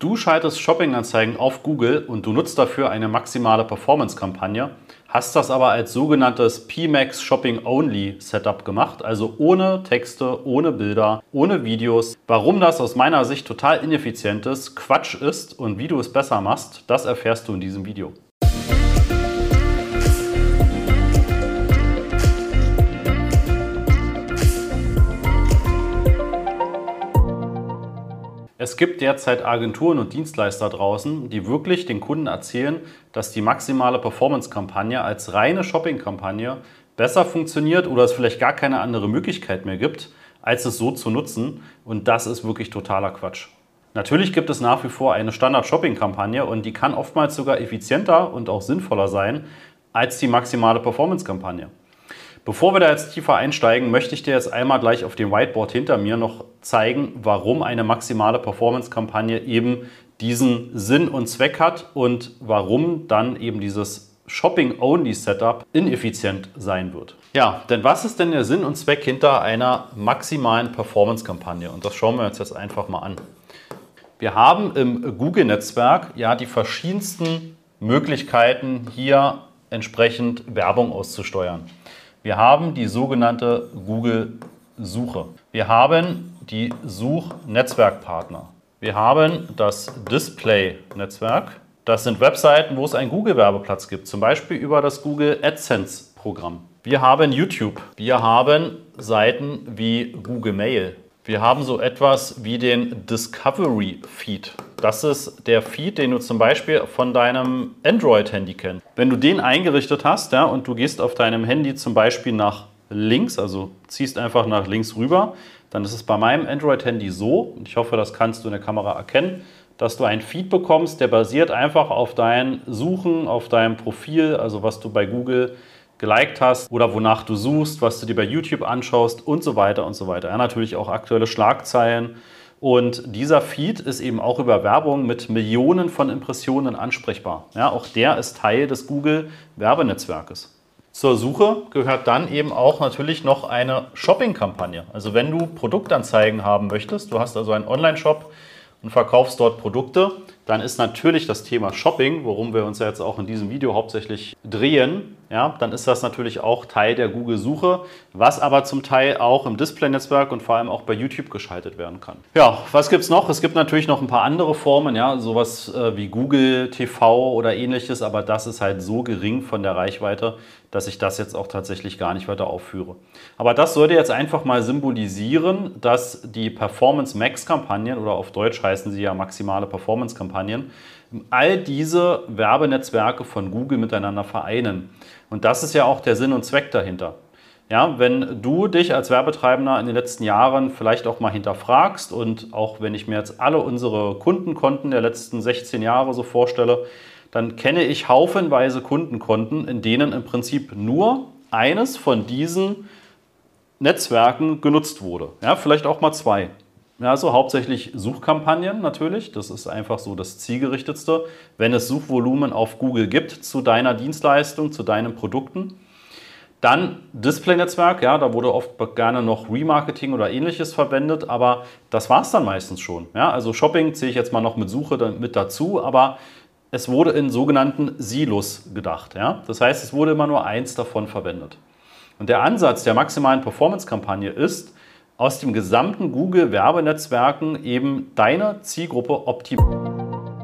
Du schaltest Shopping-Anzeigen auf Google und du nutzt dafür eine maximale Performance-Kampagne, hast das aber als sogenanntes PMAX Shopping Only Setup gemacht, also ohne Texte, ohne Bilder, ohne Videos. Warum das aus meiner Sicht total ineffizient ist, Quatsch ist und wie du es besser machst, das erfährst du in diesem Video. Es gibt derzeit Agenturen und Dienstleister draußen, die wirklich den Kunden erzählen, dass die maximale Performance-Kampagne als reine Shopping-Kampagne besser funktioniert oder es vielleicht gar keine andere Möglichkeit mehr gibt, als es so zu nutzen. Und das ist wirklich totaler Quatsch. Natürlich gibt es nach wie vor eine Standard-Shopping-Kampagne und die kann oftmals sogar effizienter und auch sinnvoller sein als die maximale Performance-Kampagne. Bevor wir da jetzt tiefer einsteigen, möchte ich dir jetzt einmal gleich auf dem Whiteboard hinter mir noch zeigen, warum eine maximale Performance-Kampagne eben diesen Sinn und Zweck hat und warum dann eben dieses Shopping-Only-Setup ineffizient sein wird. Ja, denn was ist denn der Sinn und Zweck hinter einer maximalen Performance-Kampagne? Und das schauen wir uns jetzt einfach mal an. Wir haben im Google-Netzwerk ja die verschiedensten Möglichkeiten, hier entsprechend Werbung auszusteuern. Wir haben die sogenannte Google-Suche. Wir haben die Suchnetzwerkpartner. Wir haben das Display-Netzwerk. Das sind Webseiten, wo es einen Google-Werbeplatz gibt, zum Beispiel über das Google AdSense-Programm. Wir haben YouTube. Wir haben Seiten wie Google Mail. Wir haben so etwas wie den Discovery Feed. Das ist der Feed, den du zum Beispiel von deinem Android-Handy kennst. Wenn du den eingerichtet hast ja, und du gehst auf deinem Handy zum Beispiel nach links, also ziehst einfach nach links rüber, dann ist es bei meinem Android-Handy so, und ich hoffe, das kannst du in der Kamera erkennen, dass du einen Feed bekommst, der basiert einfach auf deinem Suchen, auf deinem Profil, also was du bei Google geliked hast oder wonach du suchst, was du dir bei YouTube anschaust und so weiter und so weiter. Ja, natürlich auch aktuelle Schlagzeilen. Und dieser Feed ist eben auch über Werbung mit Millionen von Impressionen ansprechbar. Ja, auch der ist Teil des Google Werbenetzwerkes. Zur Suche gehört dann eben auch natürlich noch eine Shopping-Kampagne. Also wenn du Produktanzeigen haben möchtest, du hast also einen Online-Shop und verkaufst dort Produkte, dann ist natürlich das Thema Shopping, worum wir uns ja jetzt auch in diesem Video hauptsächlich drehen, ja, dann ist das natürlich auch Teil der Google-Suche, was aber zum Teil auch im Display-Netzwerk und vor allem auch bei YouTube geschaltet werden kann. Ja, was gibt es noch? Es gibt natürlich noch ein paar andere Formen, ja, sowas äh, wie Google TV oder ähnliches, aber das ist halt so gering von der Reichweite, dass ich das jetzt auch tatsächlich gar nicht weiter aufführe. Aber das sollte jetzt einfach mal symbolisieren, dass die Performance Max-Kampagnen oder auf Deutsch heißen sie ja maximale Performance-Kampagnen, all diese Werbenetzwerke von Google miteinander vereinen. Und das ist ja auch der Sinn und Zweck dahinter. Ja, wenn du dich als Werbetreibender in den letzten Jahren vielleicht auch mal hinterfragst und auch wenn ich mir jetzt alle unsere Kundenkonten der letzten 16 Jahre so vorstelle, dann kenne ich haufenweise Kundenkonten, in denen im Prinzip nur eines von diesen Netzwerken genutzt wurde. Ja, vielleicht auch mal zwei. Ja, also hauptsächlich Suchkampagnen natürlich. Das ist einfach so das zielgerichtetste. Wenn es Suchvolumen auf Google gibt zu deiner Dienstleistung, zu deinen Produkten. Dann Display-Netzwerk, ja, da wurde oft gerne noch Remarketing oder ähnliches verwendet, aber das war es dann meistens schon. Ja, also Shopping zähle ich jetzt mal noch mit Suche mit dazu, aber es wurde in sogenannten Silos gedacht. Ja? Das heißt, es wurde immer nur eins davon verwendet. Und der Ansatz der maximalen Performance-Kampagne ist, aus dem gesamten Google-Werbenetzwerken eben deine Zielgruppe optimieren.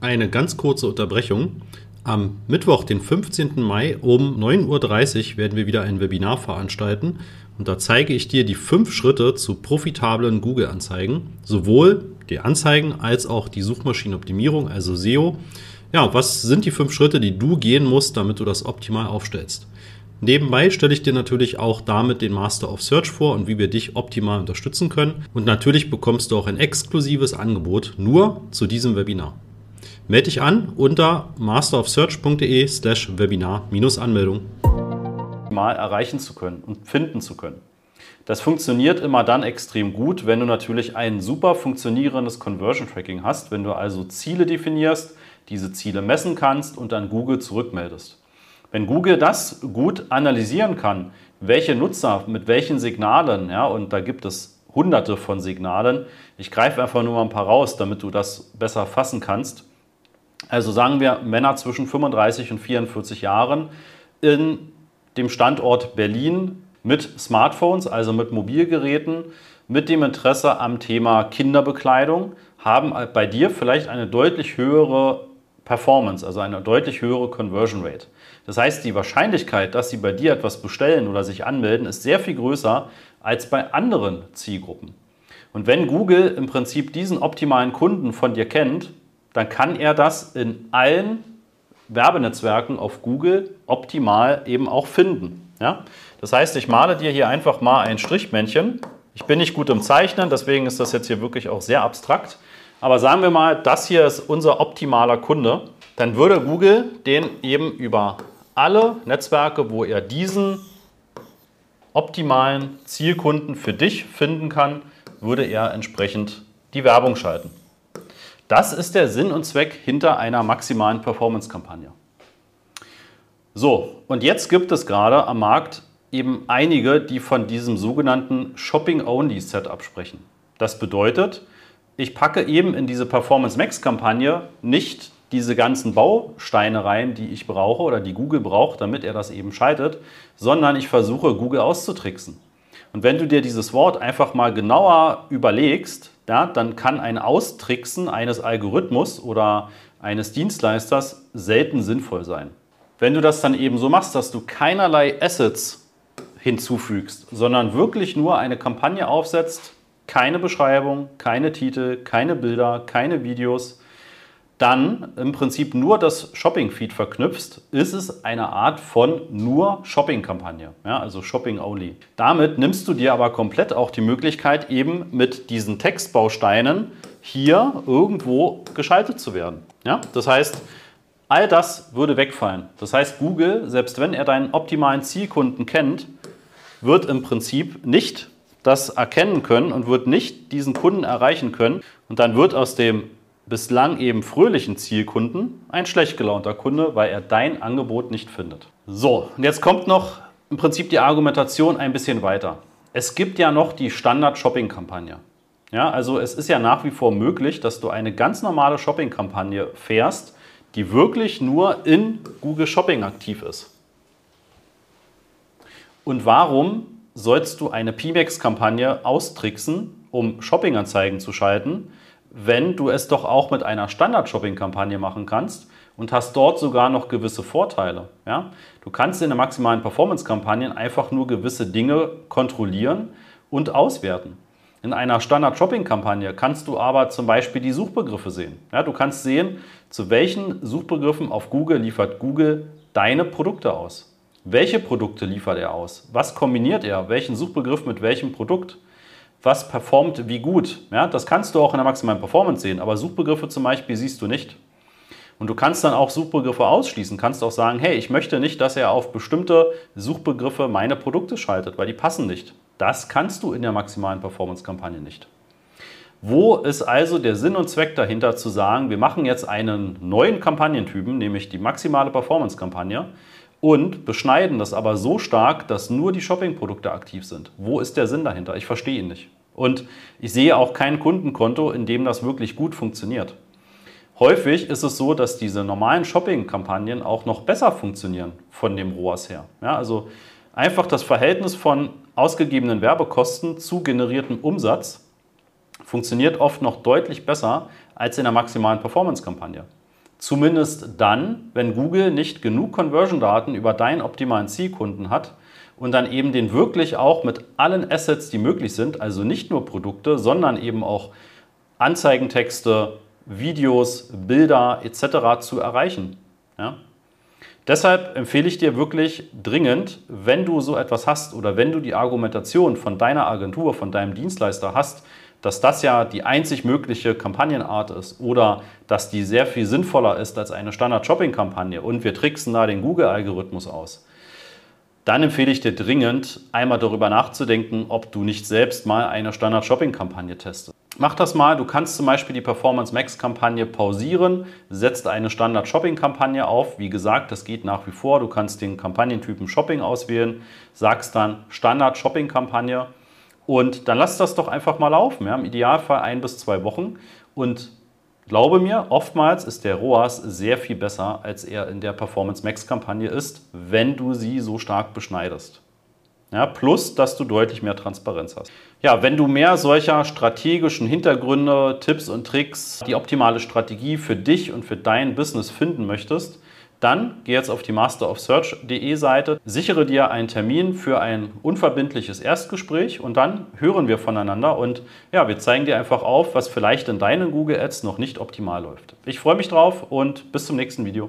Eine ganz kurze Unterbrechung. Am Mittwoch, den 15. Mai um 9.30 Uhr werden wir wieder ein Webinar veranstalten und da zeige ich dir die fünf Schritte zu profitablen Google-Anzeigen, sowohl die Anzeigen als auch die Suchmaschinenoptimierung, also SEO. Ja, was sind die fünf Schritte, die du gehen musst, damit du das optimal aufstellst? Nebenbei stelle ich dir natürlich auch damit den Master of Search vor und wie wir dich optimal unterstützen können. Und natürlich bekommst du auch ein exklusives Angebot nur zu diesem Webinar. Melde dich an unter masterofsearch.de slash Webinar-Anmeldung. Mal erreichen zu können und finden zu können. Das funktioniert immer dann extrem gut, wenn du natürlich ein super funktionierendes Conversion Tracking hast, wenn du also Ziele definierst, diese Ziele messen kannst und dann Google zurückmeldest. Wenn Google das gut analysieren kann, welche Nutzer mit welchen Signalen, ja, und da gibt es hunderte von Signalen. Ich greife einfach nur mal ein paar raus, damit du das besser fassen kannst. Also sagen wir Männer zwischen 35 und 44 Jahren in dem Standort Berlin mit Smartphones, also mit Mobilgeräten, mit dem Interesse am Thema Kinderbekleidung, haben bei dir vielleicht eine deutlich höhere Performance, also eine deutlich höhere Conversion Rate. Das heißt, die Wahrscheinlichkeit, dass sie bei dir etwas bestellen oder sich anmelden, ist sehr viel größer als bei anderen Zielgruppen. Und wenn Google im Prinzip diesen optimalen Kunden von dir kennt, dann kann er das in allen Werbenetzwerken auf Google optimal eben auch finden. Ja? Das heißt, ich male dir hier einfach mal ein Strichmännchen. Ich bin nicht gut im Zeichnen, deswegen ist das jetzt hier wirklich auch sehr abstrakt. Aber sagen wir mal, das hier ist unser optimaler Kunde. Dann würde Google den eben über alle Netzwerke, wo er diesen optimalen Zielkunden für dich finden kann, würde er entsprechend die Werbung schalten. Das ist der Sinn und Zweck hinter einer maximalen Performance-Kampagne. So, und jetzt gibt es gerade am Markt eben einige, die von diesem sogenannten Shopping-Only-Setup sprechen. Das bedeutet, ich packe eben in diese Performance Max-Kampagne nicht diese ganzen Bausteine rein, die ich brauche oder die Google braucht, damit er das eben schaltet, sondern ich versuche Google auszutricksen. Und wenn du dir dieses Wort einfach mal genauer überlegst, ja, dann kann ein Austricksen eines Algorithmus oder eines Dienstleisters selten sinnvoll sein. Wenn du das dann eben so machst, dass du keinerlei Assets hinzufügst, sondern wirklich nur eine Kampagne aufsetzt, keine Beschreibung, keine Titel, keine Bilder, keine Videos, dann im Prinzip nur das Shopping-Feed verknüpfst, ist es eine Art von nur Shopping-Kampagne, ja, also Shopping-Only. Damit nimmst du dir aber komplett auch die Möglichkeit, eben mit diesen Textbausteinen hier irgendwo geschaltet zu werden. Ja? Das heißt, all das würde wegfallen. Das heißt, Google, selbst wenn er deinen optimalen Zielkunden kennt, wird im Prinzip nicht das erkennen können und wird nicht diesen Kunden erreichen können. Und dann wird aus dem bislang eben fröhlichen Zielkunden ein schlecht gelaunter Kunde, weil er dein Angebot nicht findet. So, und jetzt kommt noch im Prinzip die Argumentation ein bisschen weiter. Es gibt ja noch die Standard-Shopping-Kampagne. Ja, also es ist ja nach wie vor möglich, dass du eine ganz normale Shopping-Kampagne fährst, die wirklich nur in Google Shopping aktiv ist. Und warum sollst du eine PMAX-Kampagne austricksen, um Shopping-Anzeigen zu schalten, wenn du es doch auch mit einer Standard-Shopping-Kampagne machen kannst und hast dort sogar noch gewisse Vorteile. Ja? Du kannst in der maximalen Performance-Kampagnen einfach nur gewisse Dinge kontrollieren und auswerten. In einer Standard-Shopping-Kampagne kannst du aber zum Beispiel die Suchbegriffe sehen. Ja, du kannst sehen, zu welchen Suchbegriffen auf Google liefert Google deine Produkte aus. Welche Produkte liefert er aus? Was kombiniert er? Welchen Suchbegriff mit welchem Produkt? was performt wie gut. Ja, das kannst du auch in der maximalen Performance sehen, aber Suchbegriffe zum Beispiel siehst du nicht. Und du kannst dann auch Suchbegriffe ausschließen. Kannst auch sagen, hey, ich möchte nicht, dass er auf bestimmte Suchbegriffe meine Produkte schaltet, weil die passen nicht. Das kannst du in der maximalen Performance-Kampagne nicht. Wo ist also der Sinn und Zweck dahinter zu sagen, wir machen jetzt einen neuen Kampagnentypen, nämlich die maximale Performance-Kampagne, und beschneiden das aber so stark, dass nur die Shopping-Produkte aktiv sind. Wo ist der Sinn dahinter? Ich verstehe ihn nicht. Und ich sehe auch kein Kundenkonto, in dem das wirklich gut funktioniert. Häufig ist es so, dass diese normalen Shopping-Kampagnen auch noch besser funktionieren von dem ROAS her. Ja, also einfach das Verhältnis von ausgegebenen Werbekosten zu generiertem Umsatz funktioniert oft noch deutlich besser als in der maximalen Performance-Kampagne. Zumindest dann, wenn Google nicht genug Conversion-Daten über deinen optimalen Zielkunden hat und dann eben den wirklich auch mit allen Assets, die möglich sind, also nicht nur Produkte, sondern eben auch Anzeigentexte, Videos, Bilder etc. zu erreichen. Ja? Deshalb empfehle ich dir wirklich dringend, wenn du so etwas hast oder wenn du die Argumentation von deiner Agentur, von deinem Dienstleister hast, dass das ja die einzig mögliche Kampagnenart ist oder dass die sehr viel sinnvoller ist als eine Standard-Shopping-Kampagne und wir tricksen da den Google-Algorithmus aus, dann empfehle ich dir dringend, einmal darüber nachzudenken, ob du nicht selbst mal eine Standard-Shopping-Kampagne testest. Mach das mal. Du kannst zum Beispiel die Performance Max-Kampagne pausieren, setzt eine Standard-Shopping-Kampagne auf. Wie gesagt, das geht nach wie vor. Du kannst den Kampagnentypen Shopping auswählen, sagst dann Standard-Shopping-Kampagne Und dann lass das doch einfach mal laufen. Ja? Im Idealfall ein bis zwei Wochen. Und glaube mir, oftmals ist der ROAS sehr viel besser, als er in der Performance Max Kampagne ist, wenn du sie so stark beschneidest. Ja, plus, dass du deutlich mehr Transparenz hast. Ja, wenn du mehr solcher strategischen Hintergründe, Tipps und Tricks, die optimale Strategie für dich und für dein Business finden möchtest, dann geh jetzt auf die masterofsearch.de Seite, sichere dir einen Termin für ein unverbindliches Erstgespräch und dann hören wir voneinander und ja, wir zeigen dir einfach auf, was vielleicht in deinen Google Ads noch nicht optimal läuft. Ich freue mich drauf und bis zum nächsten Video.